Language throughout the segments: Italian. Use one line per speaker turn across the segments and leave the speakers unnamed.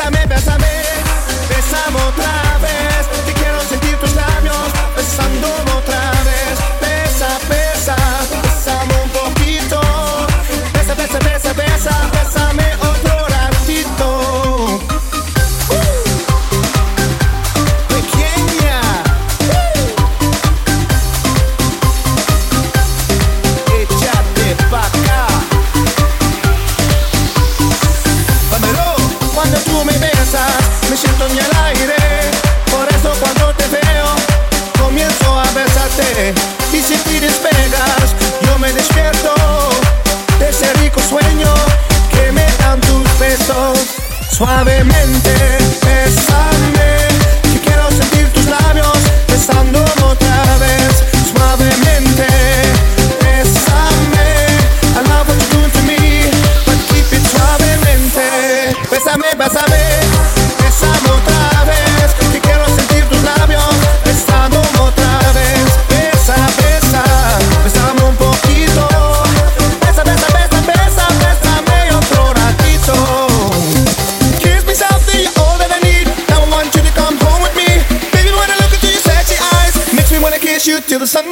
Bésame, bésame, bésame otra till the sunrise.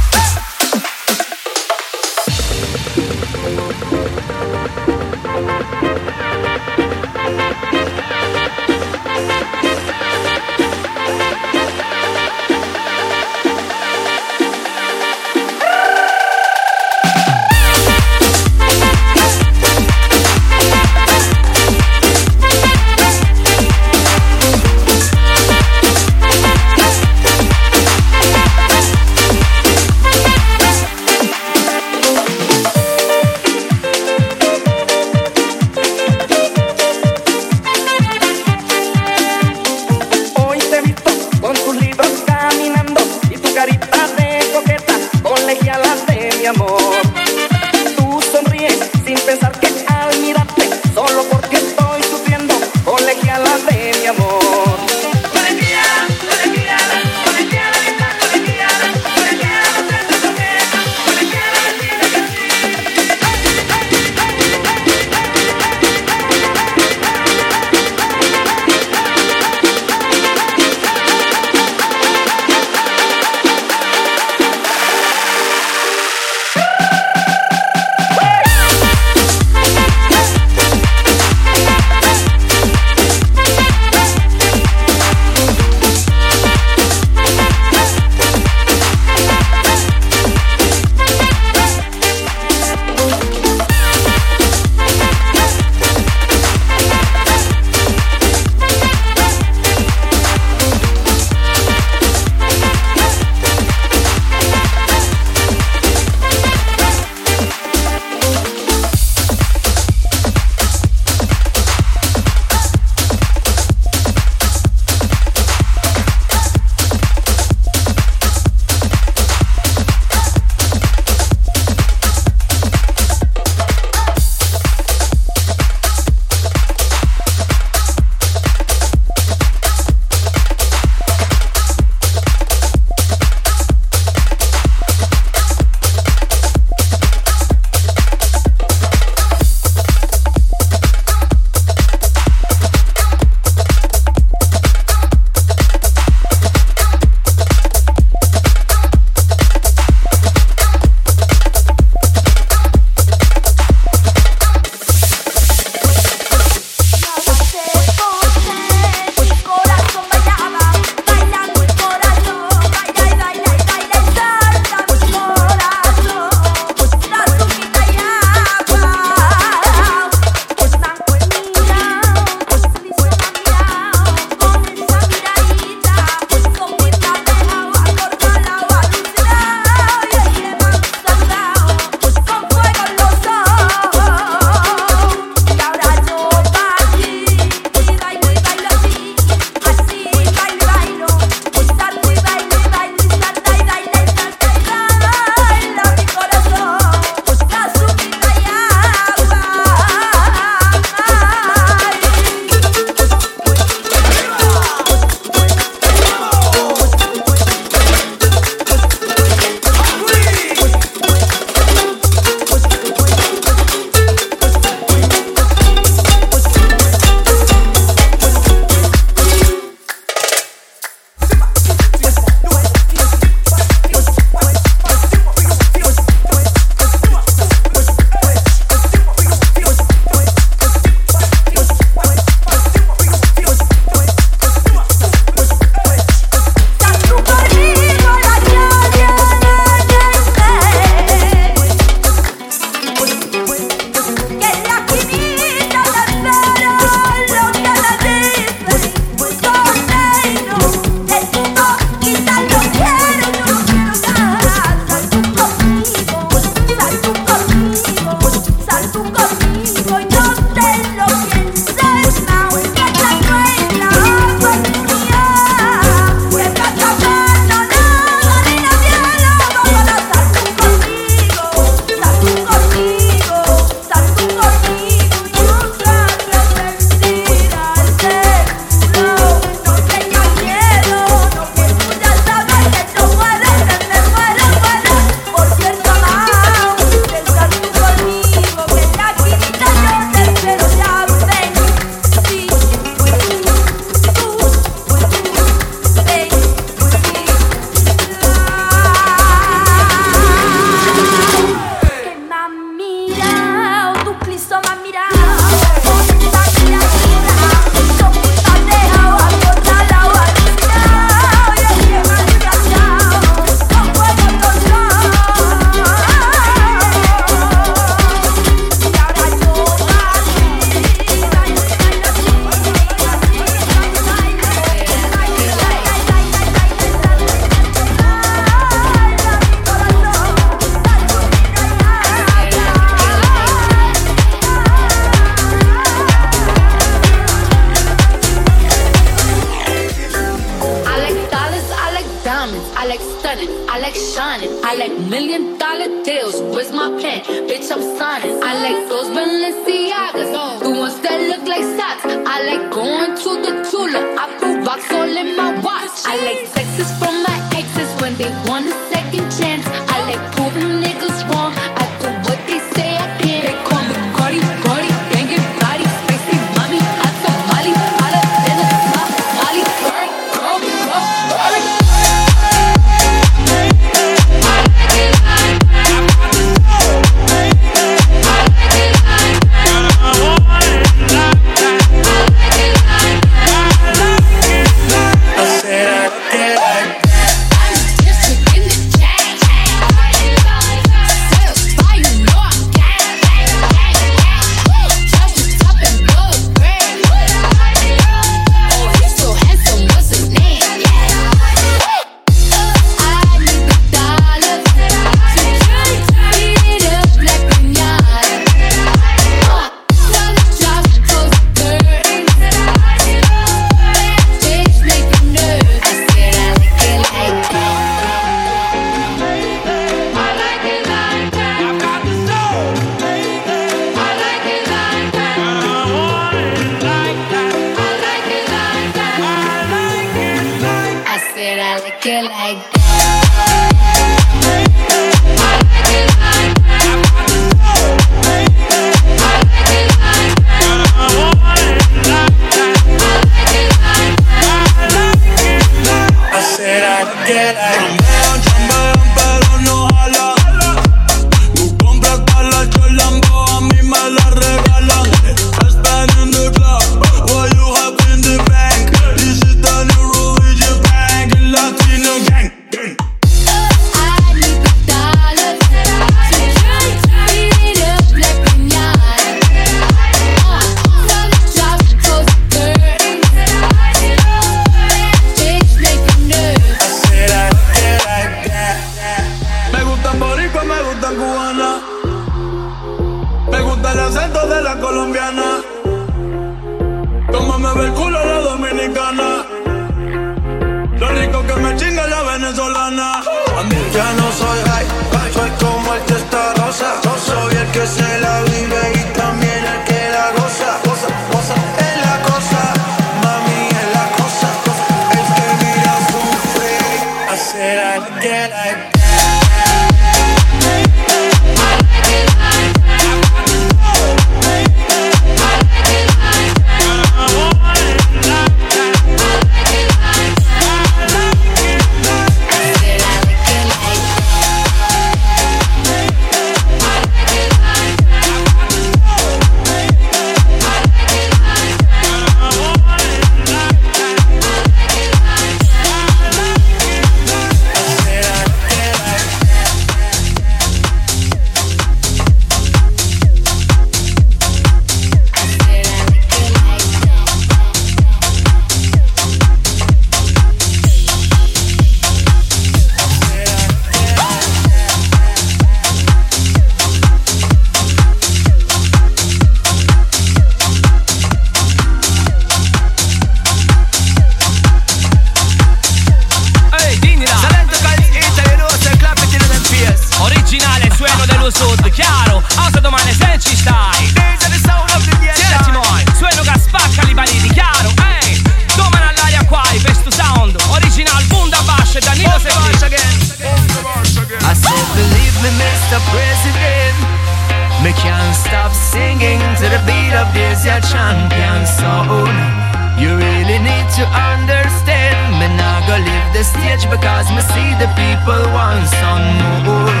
one
son more.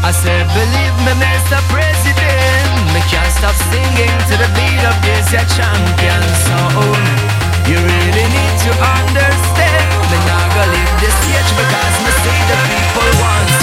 I said, believe me, Mr. President, me can't stop singing to the beat of this your champion song. You really need to understand, me not gonna leave this stage because me see the people want.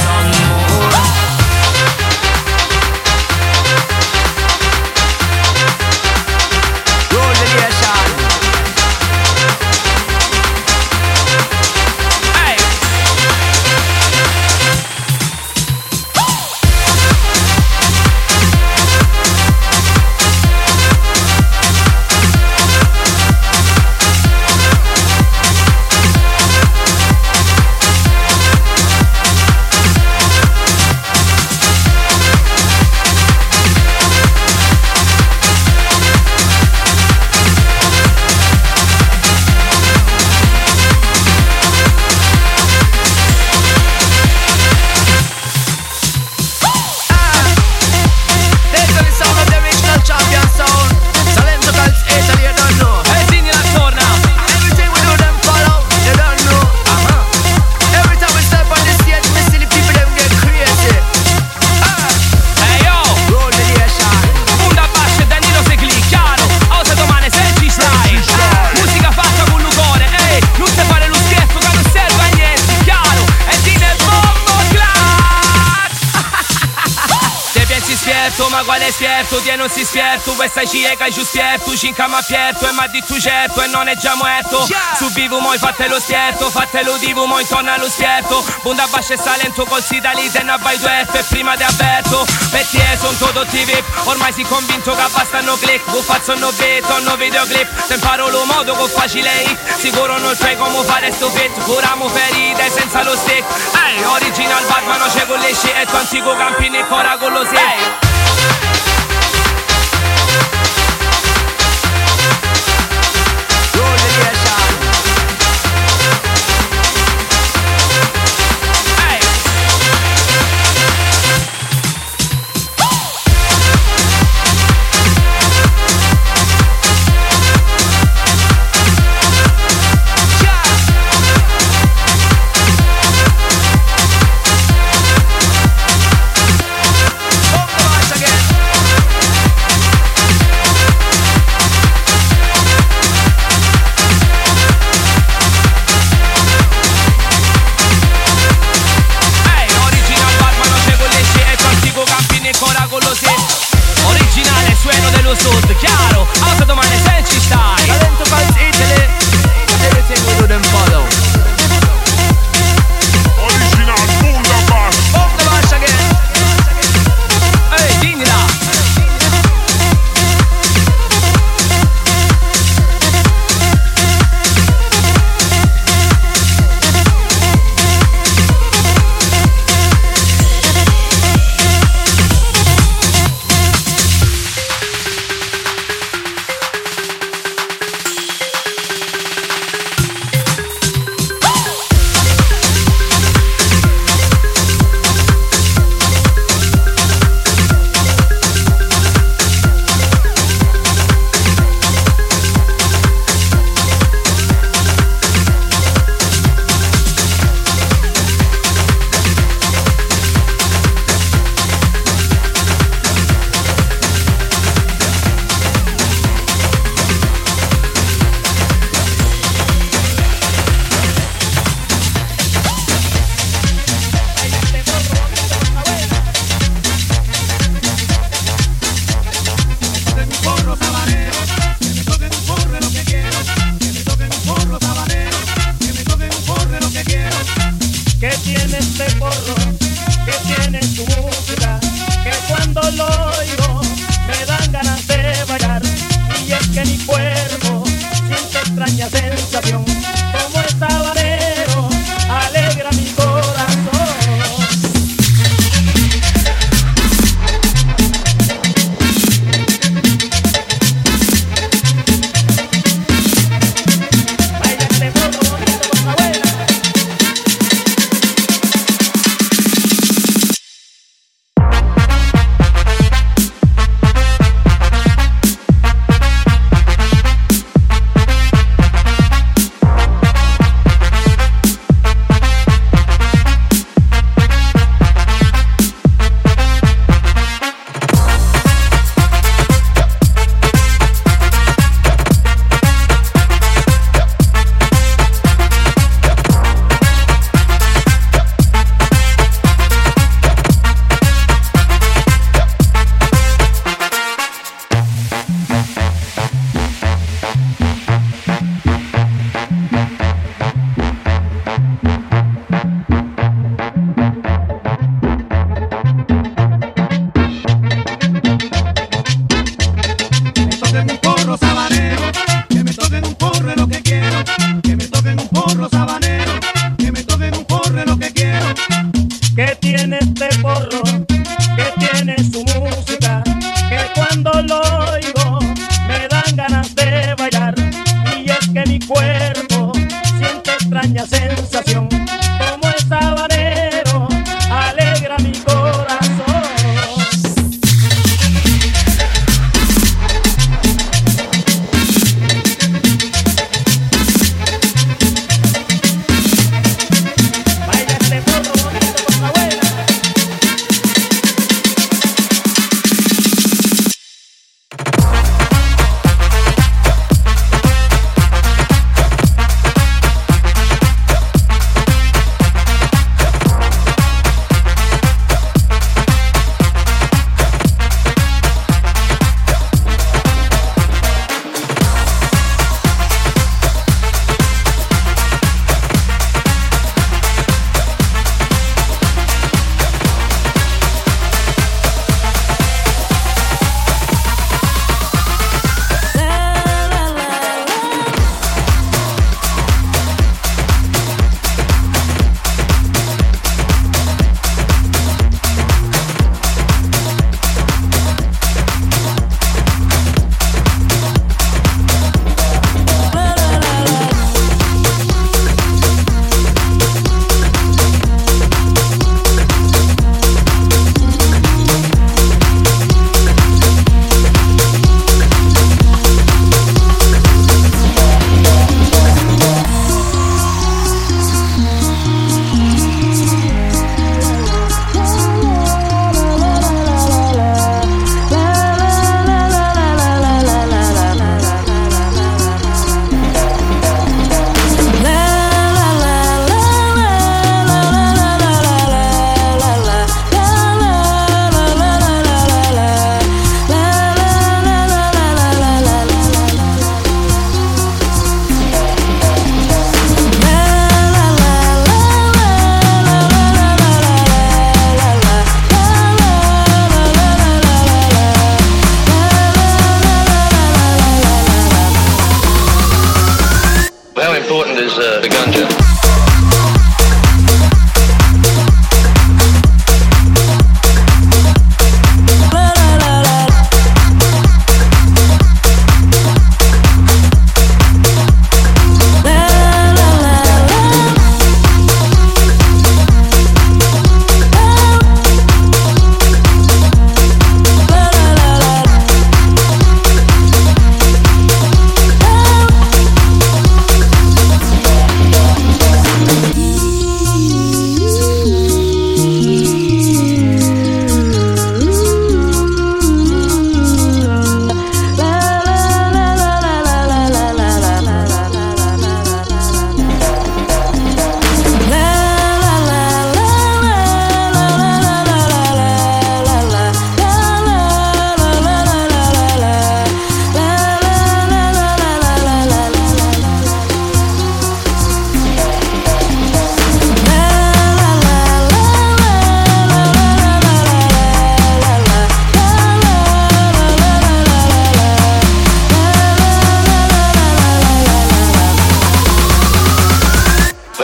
Esperto? Tie non si sfierto, questa ci è ci spierto, ci incama pierto, e ma di tu certo, e non è già muerto. Su vivo moi fatte lo spierto, fatte lo divo moi intorno allo spierto. Bunda bascia e salento col sidalite, ne abbai duetto, e prima ti avverto. Metti e son tutti VIP, ormai si convinto che bastano click, buffazzo no beto, no videoclip. Se imparo lo modo con facile hit, sicuro non sai come fare sto fit, curiamo ferite senza lo stick. Ehi, hey, original Batman, c'è con le scie, e tu antico campini, ancora con lo sei.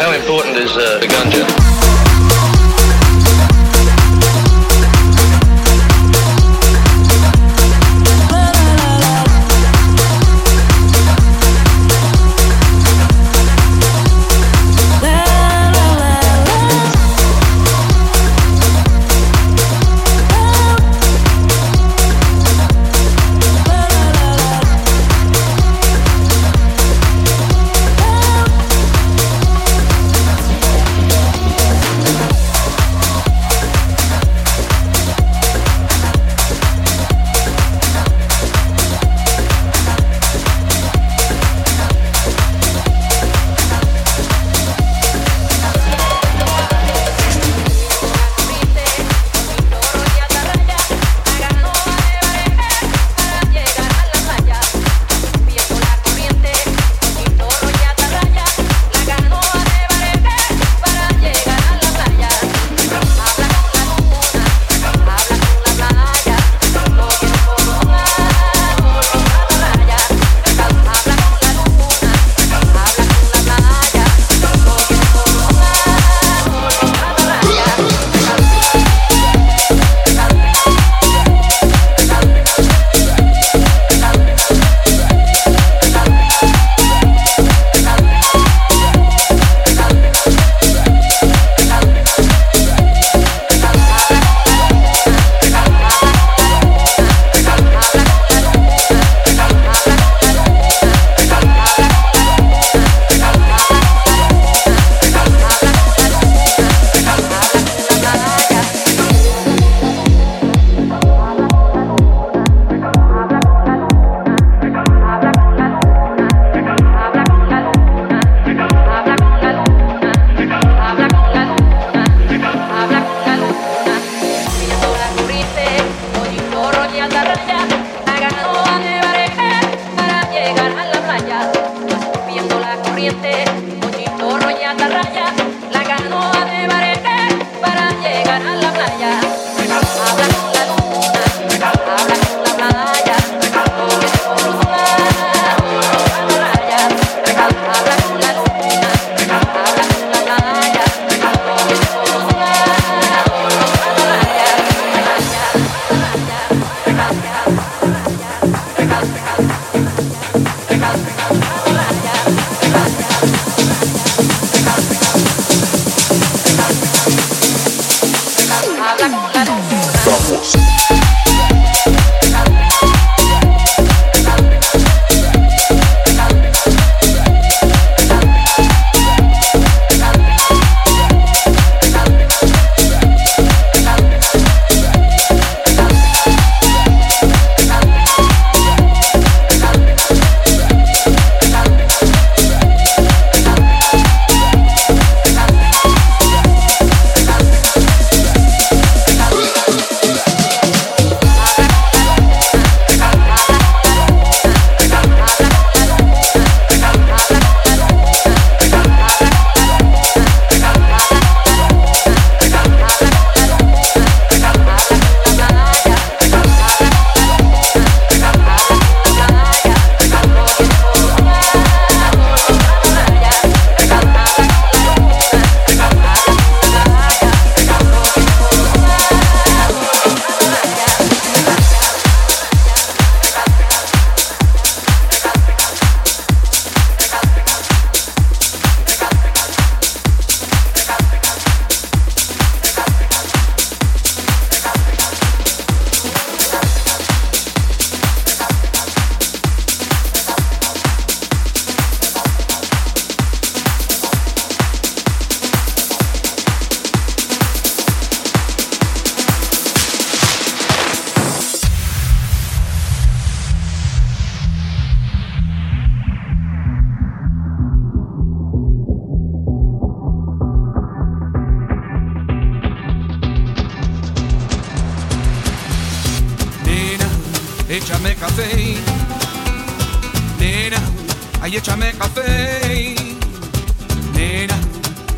how important is uh, the gunja?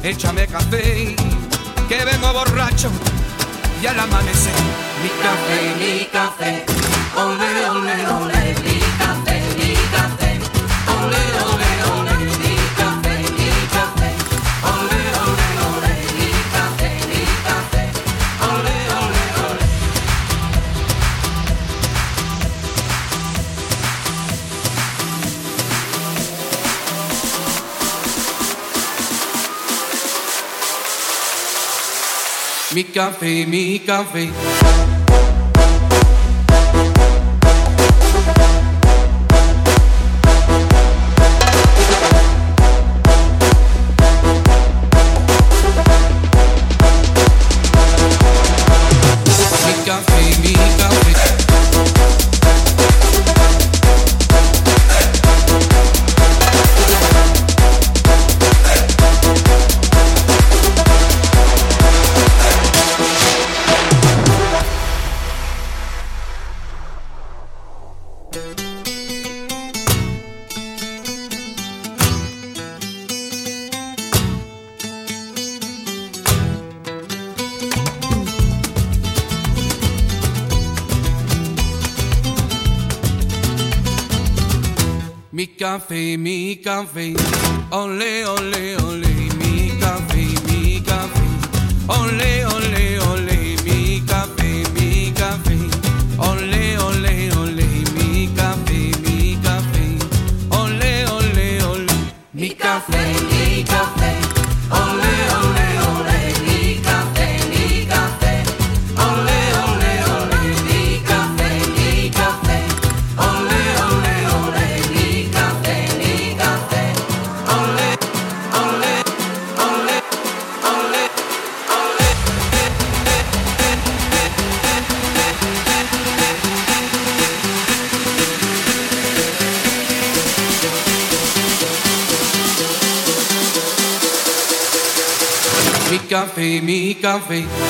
échame café, que vengo borracho y al amanecer, mi café, mi café, ole, ole, ole. mi café, mi café.
talvez fica.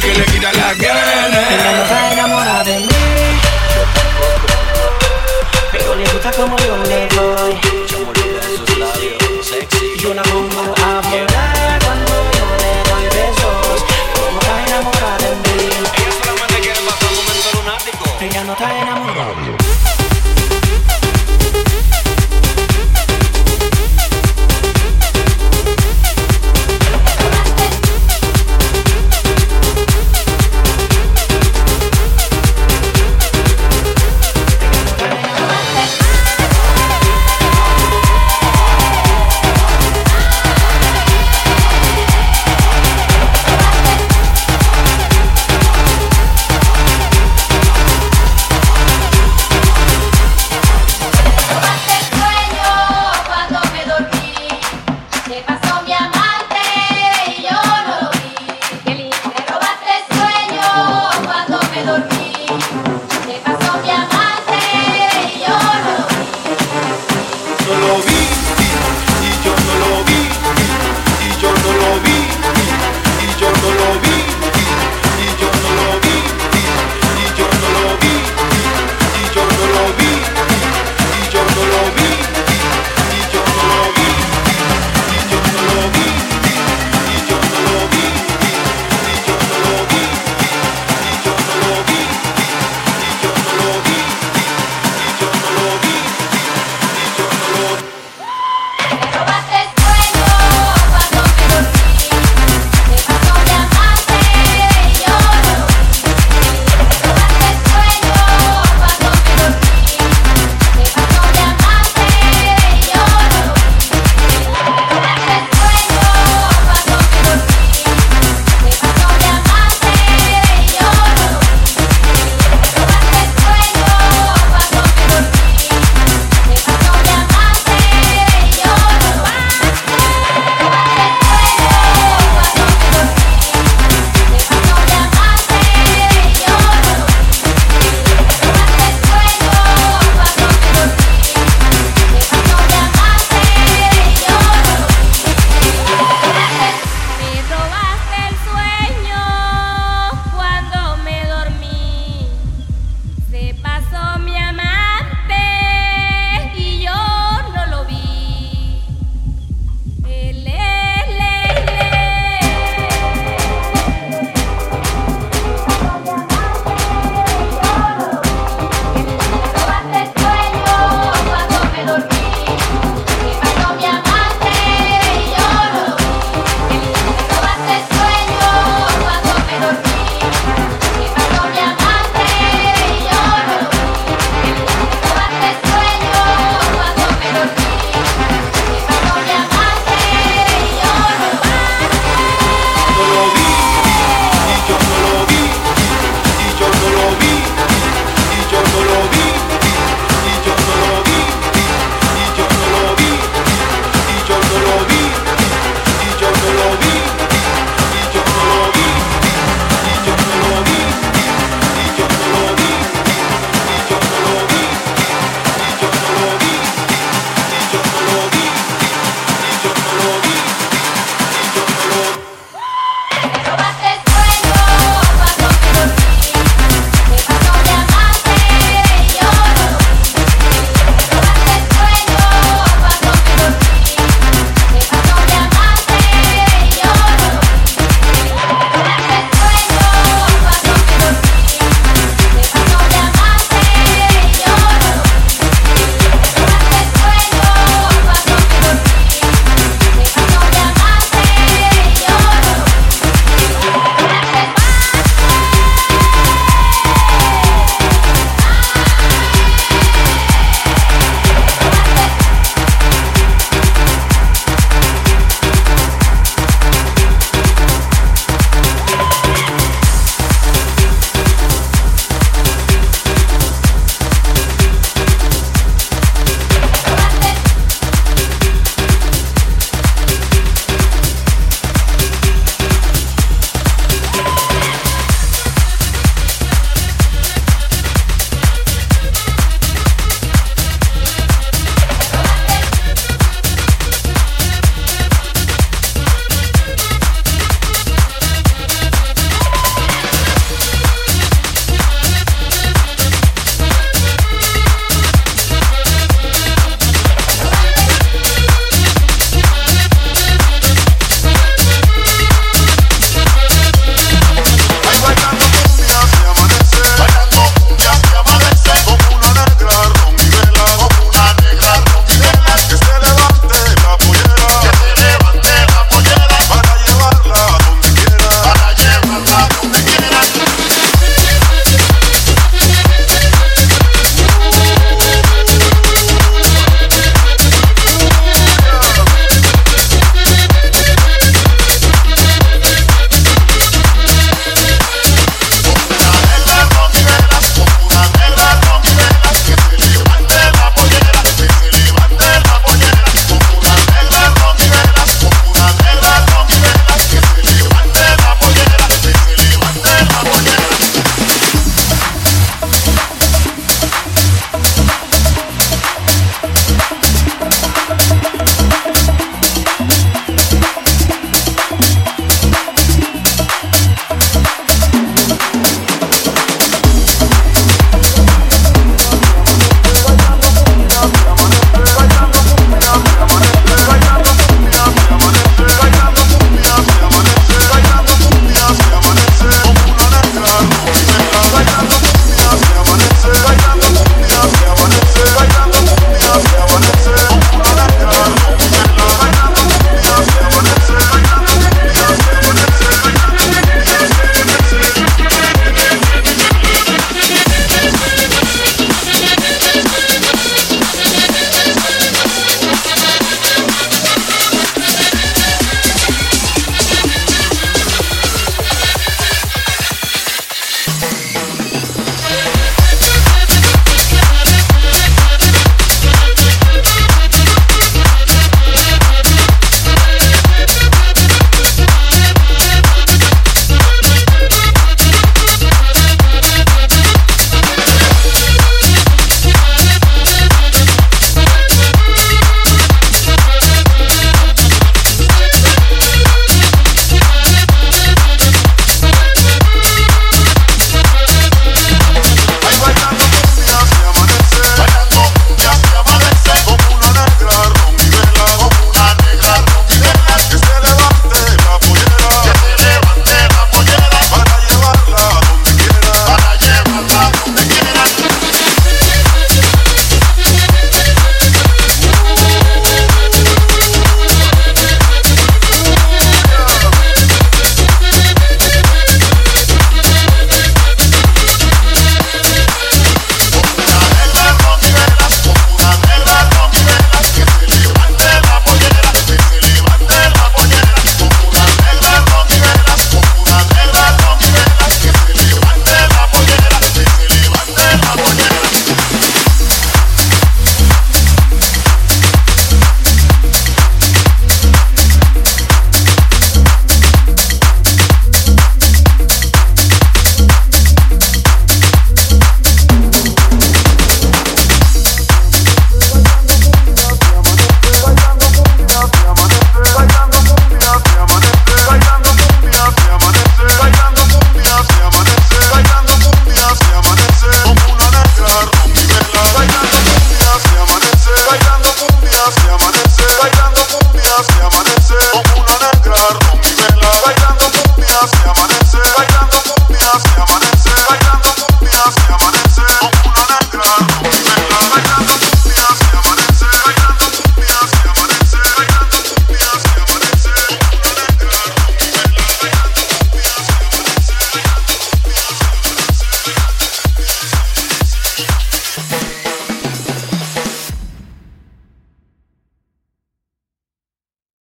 Que le quita la